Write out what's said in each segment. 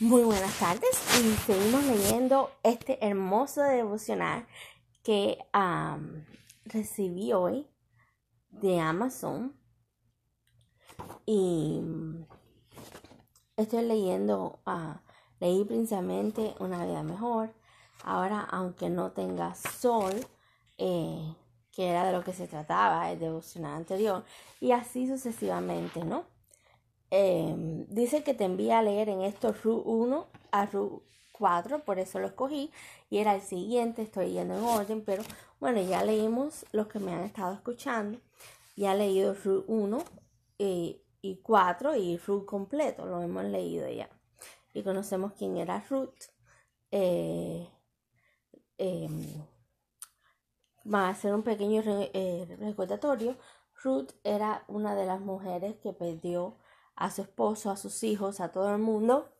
Muy buenas tardes y seguimos leyendo este hermoso devocional que recibí hoy de Amazon y estoy leyendo, uh, leí principalmente Una vida mejor. Ahora, aunque no tenga sol, eh, que era de lo que se trataba el devocional anterior, y así sucesivamente, ¿no? Em, dice que te envía a leer en esto RU 1 a RU 4, por eso lo escogí. Y era el siguiente, estoy yendo en orden, pero bueno, ya leímos los que me han estado escuchando. Ya he leído RU 1 eh, y 4 y RU completo, lo hemos leído ya. Y conocemos quién era Ruth. Eh, em, va a hacer un pequeño eh, recordatorio. Ruth era una de las mujeres que perdió a su esposo, a sus hijos, a todo el mundo.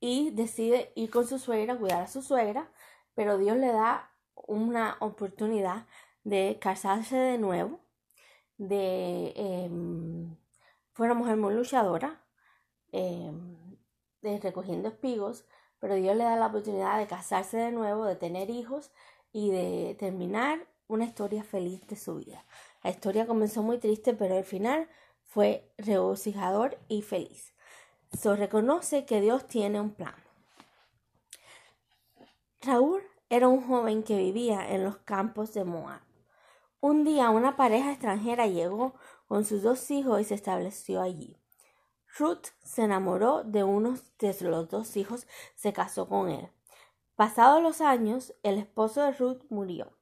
Y decide ir con su suegra, a cuidar a su suegra, pero Dios le da una oportunidad de casarse de nuevo, de... Em, fue una mujer muy luchadora, em, de recogiendo espigos, pero Dios le da la oportunidad de casarse de nuevo, de tener hijos y de terminar una historia feliz de su vida. La historia comenzó muy triste, pero al final fue regocijador y feliz. Se reconoce que Dios tiene un plan. Raúl era un joven que vivía en los campos de Moab. Un día una pareja extranjera llegó con sus dos hijos y se estableció allí. Ruth se enamoró de uno de los dos hijos, se casó con él. Pasados los años, el esposo de Ruth murió.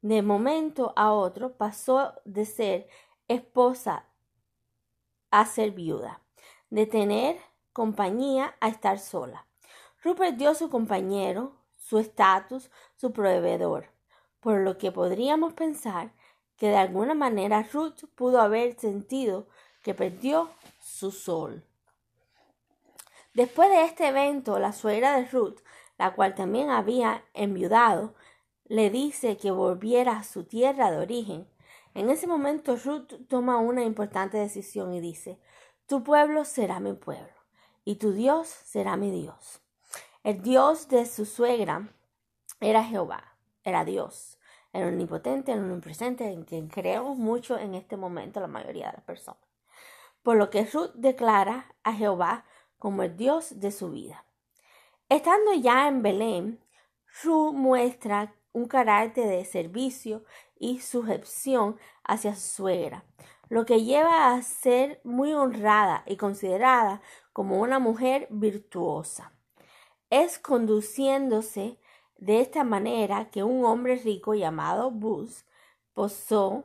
De momento a otro pasó de ser esposa a ser viuda, de tener compañía a estar sola. Ruth perdió su compañero, su estatus, su proveedor, por lo que podríamos pensar que de alguna manera Ruth pudo haber sentido que perdió su sol. Después de este evento, la suegra de Ruth, la cual también había enviudado, le dice que volviera a su tierra de origen en ese momento Ruth toma una importante decisión y dice, tu pueblo será mi pueblo y tu Dios será mi Dios. El Dios de su suegra era Jehová, era Dios, era omnipotente, era omnipresente, en quien creemos mucho en este momento la mayoría de las personas. Por lo que Ruth declara a Jehová como el Dios de su vida. Estando ya en Belén, Ruth muestra un carácter de servicio y sujeción hacia su suegra, lo que lleva a ser muy honrada y considerada como una mujer virtuosa. Es conduciéndose de esta manera que un hombre rico llamado Bus posó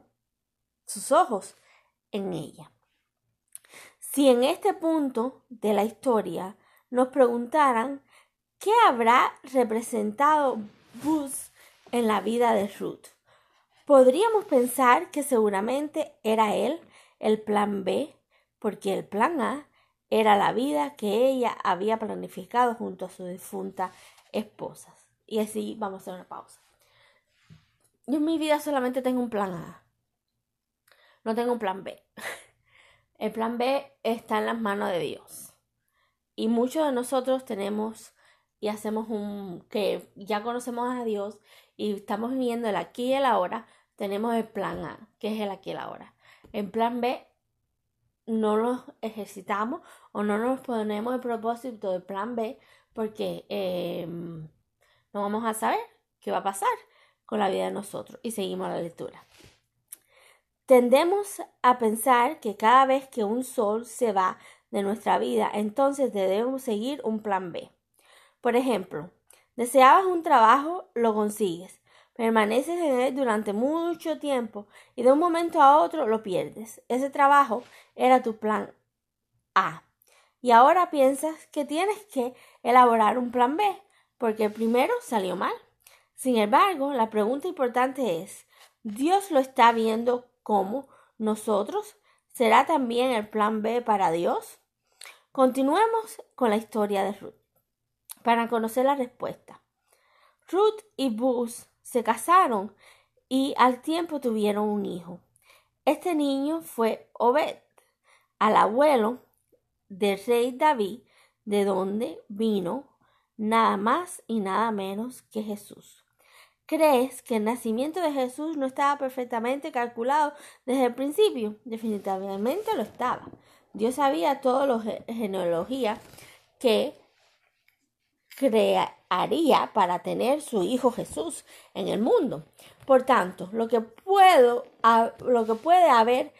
sus ojos en ella. Si en este punto de la historia nos preguntaran qué habrá representado Bus en la vida de Ruth. Podríamos pensar que seguramente era él el plan B, porque el plan A era la vida que ella había planificado junto a su difunta esposa. Y así vamos a hacer una pausa. Yo en mi vida solamente tengo un plan A. No tengo un plan B. El plan B está en las manos de Dios. Y muchos de nosotros tenemos y hacemos un que ya conocemos a Dios y estamos viviendo el aquí y el ahora, tenemos el plan A, que es el aquí y el ahora. En plan B no lo ejercitamos o no nos ponemos el propósito del plan B porque em, no vamos a saber qué va a pasar con la vida de nosotros y seguimos la lectura. Tendemos a pensar que cada vez que un sol se va de nuestra vida, entonces debemos seguir un plan B. Por ejemplo, deseabas un trabajo, lo consigues, permaneces en él durante mucho tiempo y de un momento a otro lo pierdes. Ese trabajo era tu plan A. Y ahora piensas que tienes que elaborar un plan B, porque el primero salió mal. Sin embargo, la pregunta importante es, ¿Dios lo está viendo como nosotros? ¿Será también el plan B para Dios? Continuemos con la historia de Ruth para conocer la respuesta. Ruth y Bus se casaron y al tiempo tuvieron un hijo. Este niño fue Obed, al abuelo del rey David de dónde vino nada más y nada menos que Jesús. ¿Crees que el nacimiento de Jesús no estaba perfectamente calculado desde el principio? Definitivamente lo estaba. Dios sabía todo lo genealogía que crearía para tener su hijo Jesús en el mundo. Por tanto, lo que puedo lo que puede haber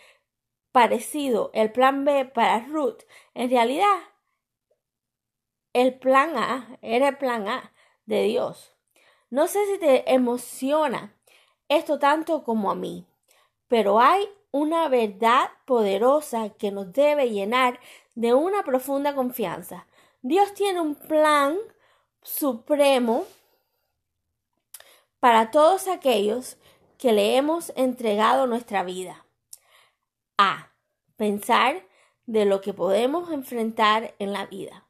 parecido el plan B para Ruth, en realidad el plan A era el plan A de Dios. No sé si te emociona esto tanto como a mí, pero hay una verdad poderosa que nos debe llenar de una profunda confianza. Dios tiene un plan supremo para todos aquellos que le hemos entregado nuestra vida. A. Pensar de lo que podemos enfrentar en la vida.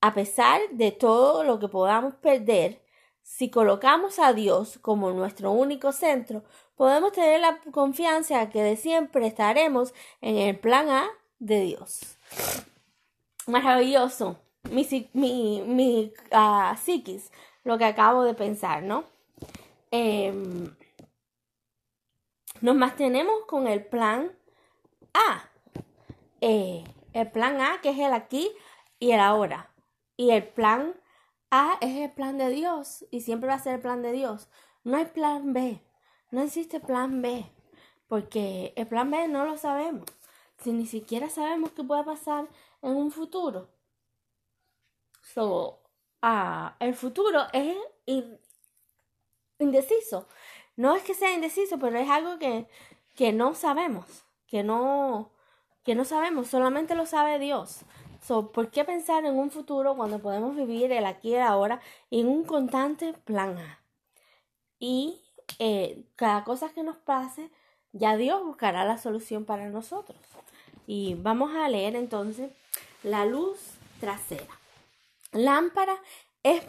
A pesar de todo lo que podamos perder, si colocamos a Dios como nuestro único centro, podemos tener la confianza que de siempre estaremos en el plan A de Dios. Maravilloso. Mi, mi, mi uh, psiquis, lo que acabo de pensar, ¿no? Em, nos mantenemos con el plan A. Eh, el plan A, que es el aquí y el ahora. Y el plan a es el plan de Dios y siempre va a ser el plan de Dios. No hay plan B. No existe plan B. Porque el plan B no lo sabemos. Si ni siquiera sabemos qué puede pasar en un futuro. So, ah, el futuro es indeciso. No es que sea indeciso, pero es algo que, que no sabemos. Que no, que no sabemos. Solamente lo sabe Dios. So, ¿Por qué pensar en un futuro cuando podemos vivir el aquí y el ahora en un constante plan A? Y eh, cada cosa que nos pase, ya Dios buscará la solución para nosotros. Y vamos a leer entonces la luz trasera. Lámpara es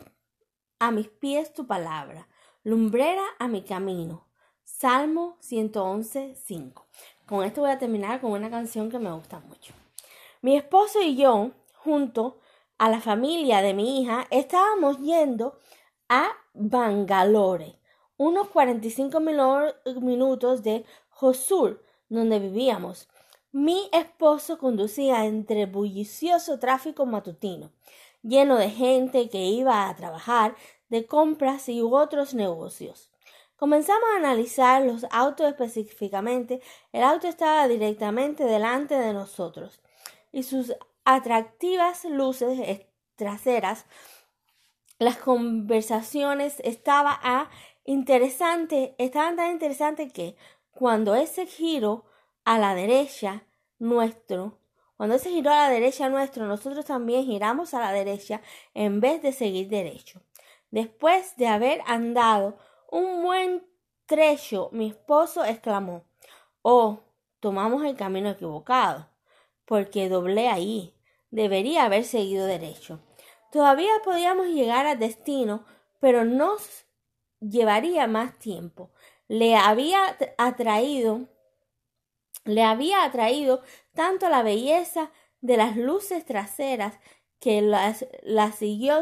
a mis pies tu palabra, lumbrera a mi camino. Salmo 111, 5. Con esto voy a terminar con una canción que me gusta mucho. Mi esposo y yo, junto a la familia de mi hija, estábamos yendo a Bangalore, unos 45 minutos de Hosur, donde vivíamos. Mi esposo conducía entre bullicioso tráfico matutino, lleno de gente que iba a trabajar, de compras y otros negocios. Comenzamos a analizar los autos específicamente. El auto estaba directamente delante de nosotros y sus atractivas luces traseras, las conversaciones estaban tan interesantes que cuando ese giro a la derecha nuestro, cuando ese giro a la derecha nuestro, nosotros también giramos a la derecha en vez de seguir derecho. Después de haber andado un buen trecho, mi esposo exclamó, Oh, tomamos el camino equivocado porque doblé ahí. Debería haber seguido derecho. Todavía podíamos llegar al destino, pero nos llevaría más tiempo. Le había atraído, le había atraído tanto la belleza de las luces traseras que las, las siguió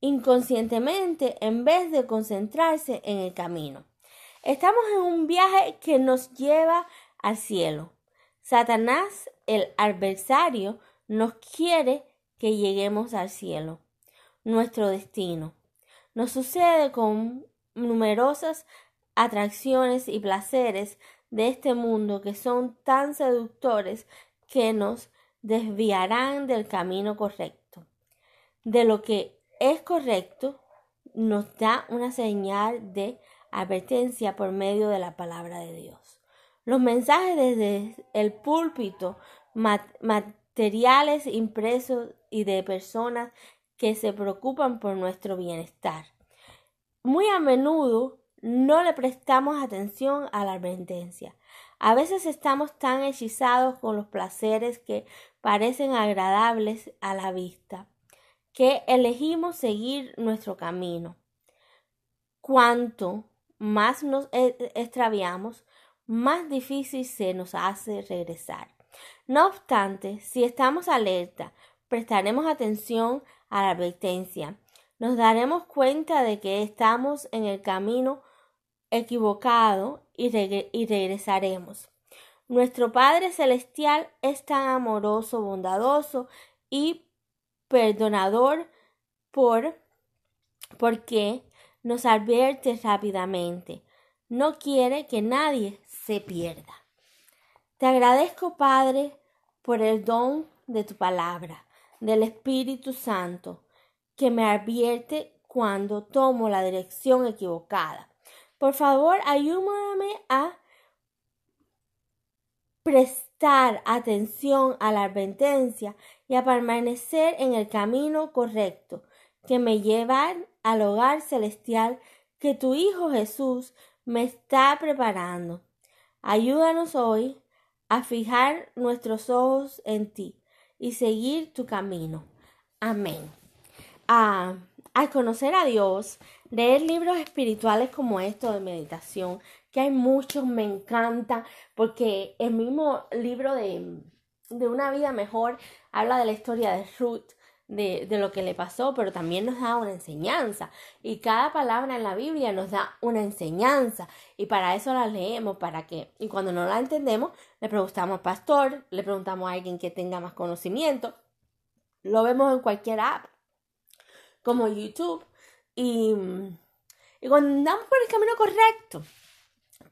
inconscientemente en vez de concentrarse en el camino. Estamos en un viaje que nos lleva al cielo. Satanás, el adversario, nos quiere que lleguemos al cielo, nuestro destino. Nos sucede con numerosas atracciones y placeres de este mundo que son tan seductores que nos desviarán del camino correcto. De lo que es correcto nos da una señal de advertencia por medio de la palabra de Dios. Los mensajes desde el púlpito, materiales impresos y de personas que se preocupan por nuestro bienestar. Muy a menudo no le prestamos atención a la advertencia. A veces estamos tan hechizados con los placeres que parecen agradables a la vista, que elegimos seguir nuestro camino. Cuanto más nos e-, extraviamos, más difícil se nos hace regresar. No obstante, si estamos alerta, prestaremos atención a la advertencia, nos daremos cuenta de que estamos en el camino equivocado y, regresaremos. Nuestro Padre Celestial es tan amoroso, bondadoso y perdonador por porque nos advierte rápidamente. No quiere que nadie se pierda. Te agradezco, Padre, por el don de tu palabra, del Espíritu Santo, que me advierte cuando tomo la dirección equivocada. Por favor, ayúdame a prestar atención a la advertencia y a permanecer en el camino correcto que me lleva al hogar celestial que tu Hijo Jesús me está preparando. Ayúdanos hoy a fijar nuestros ojos en ti y seguir tu camino. Amén. Ah, al conocer a Dios, leer libros espirituales como estos de meditación, que hay muchos, me encanta, porque el mismo libro de, de una vida mejor habla de la historia de Ruth, de, de, lo que le pasó, pero también nos da una enseñanza. Y cada palabra en la Biblia nos da una enseñanza. Y para eso la leemos, para que, y cuando no la entendemos, le preguntamos al pastor, le preguntamos a alguien que tenga más conocimiento. Lo vemos en cualquier app, como YouTube. Y, cuando andamos por el camino correcto,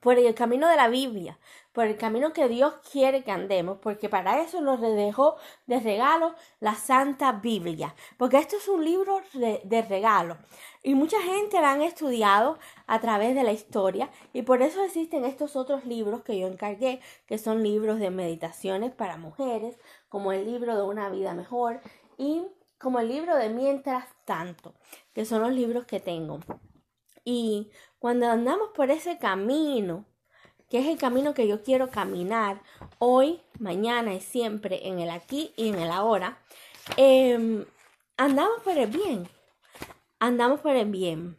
por el camino de la Biblia, por el camino que Dios quiere que andemos, porque para eso nos dejó de regalo la Santa Biblia, porque esto es un libro de regalo. Y mucha gente la han estudiado a través de la historia y por eso existen estos otros libros que yo encargué, que son libros de meditaciones para mujeres, como el libro de una vida mejor y como el libro de Mientras tanto, que son los libros que tengo. Y cuando andamos por ese camino, que es el camino que yo quiero caminar hoy, mañana y siempre, en el aquí y en el ahora, em, andamos por el bien. Andamos por el bien.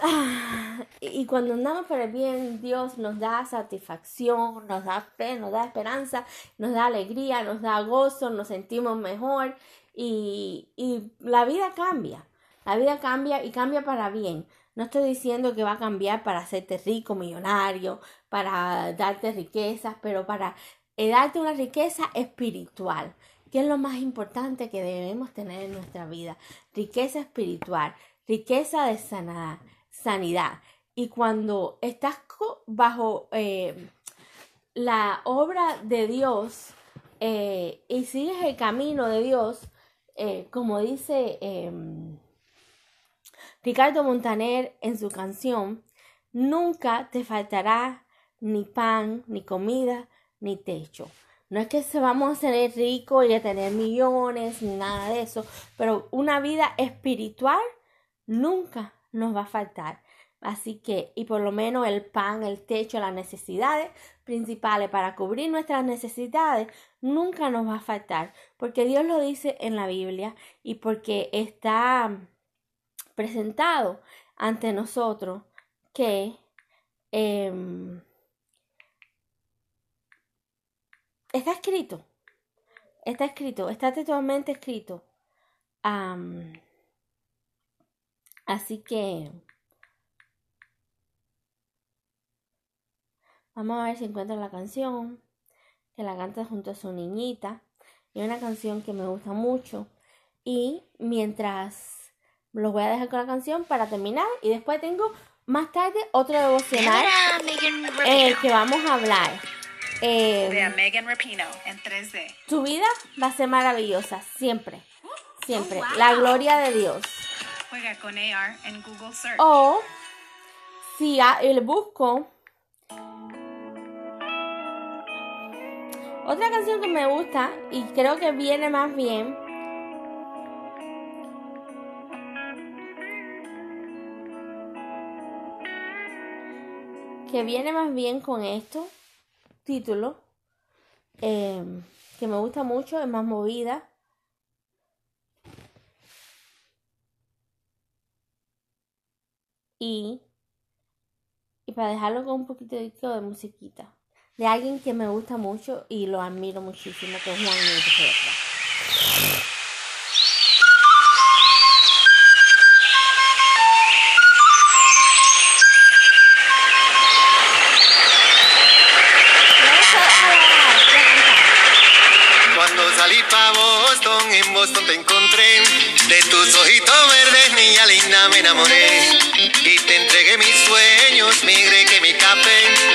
Ah, y cuando andamos por el bien, Dios nos da satisfacción, nos da fe, nos da esperanza, nos da alegría, nos da gozo, nos sentimos mejor y, y la vida cambia. La vida cambia y cambia para bien. No estoy diciendo que va a cambiar para hacerte rico, millonario, para darte riquezas, pero para eh, darte una riqueza espiritual, que es lo más importante que debemos tener en nuestra vida. Riqueza espiritual, riqueza de sanidad. sanidad. Y cuando estás bajo eh, la obra de Dios eh, y sigues el camino de Dios, como dice em, Ricardo Montaner en su canción Nunca te faltará ni pan, ni comida, ni techo. No es que se vamos a ser ricos y a tener millones, ni nada de eso, pero una vida espiritual nunca nos va a faltar. Así que, y por lo menos el pan, el techo, las necesidades principales para cubrir nuestras necesidades, nunca nos va a faltar, porque Dios lo dice en la Biblia y porque está presentado ante nosotros que em, está escrito, está escrito, está totalmente escrito. así que vamos a ver si encuentro la canción que la canta junto a su niñita. Y una canción que me gusta mucho. Y mientras los voy a dejar con la canción para terminar y después tengo más tarde otro devocional en el que vamos a hablar. Eh, Megan Rapino en 3D. Tu vida va a ser maravillosa, siempre. Siempre. Oh, la gloria de Dios. Juega con AR en Google Search. O si le busco otra canción que me gusta y creo que viene más bien que viene más bien con esto, título, em, que me gusta mucho, es más movida. Y, y para dejarlo con un poquito de musiquita. De alguien que me gusta mucho y lo admiro muchísimo, que es Juan Luis Boston, en Boston te encontré. De tus ojitos verdes, niña linda, me enamoré. Y te entregué mis sueños, mi greque, mi café.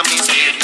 Lámpara pa' mis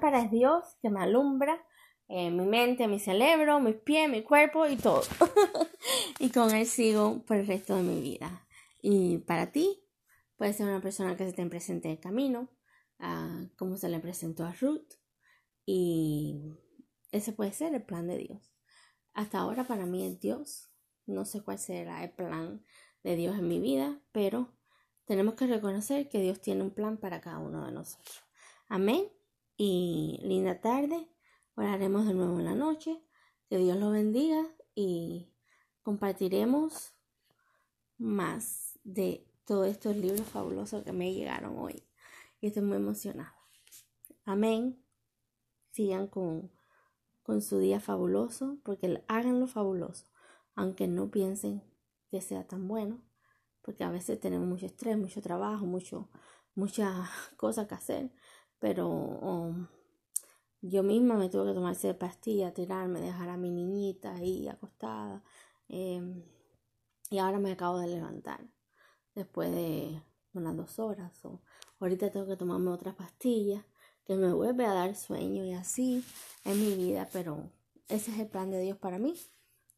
lámpara es Dios que me alumbra eh, mi mente, mi cerebro, mis pies, mi cuerpo y todo. y con él sigo por el resto de mi vida. Y para ti, puede ser una persona que se te presente en el camino, como se le presentó a Ruth. Y ese puede ser el plan de Dios. Hasta ahora para mí es Dios. No sé cuál será el plan de Dios en mi vida, pero tenemos que reconocer que Dios tiene un plan para cada uno de nosotros. Amén. Y linda tarde. Oraremos de nuevo en la noche. Que Dios los bendiga y compartiremos más de todos estos libros fabulosos que me llegaron hoy. Y estoy muy emocionada. Amén. Sigan con, con su día fabuloso, porque háganlo fabuloso, aunque no piensen que sea tan bueno, porque a veces tenemos mucho estrés, mucho trabajo, mucho, muchas cosas que hacer, pero um, yo misma me tuve que tomar de pastilla, tirarme, dejar a mi niñita ahí acostada, eh, y ahora me acabo de levantar después de unas dos horas. O ahorita tengo que tomarme otra pastilla que me vuelve a dar sueño y así es mi vida, pero ese es el plan de Dios para mí.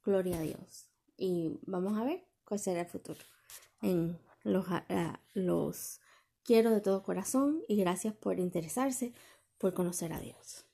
Gloria a Dios. Y vamos a ver cuál será el futuro. En los, los quiero de todo corazón y gracias por interesarse, por conocer a Dios.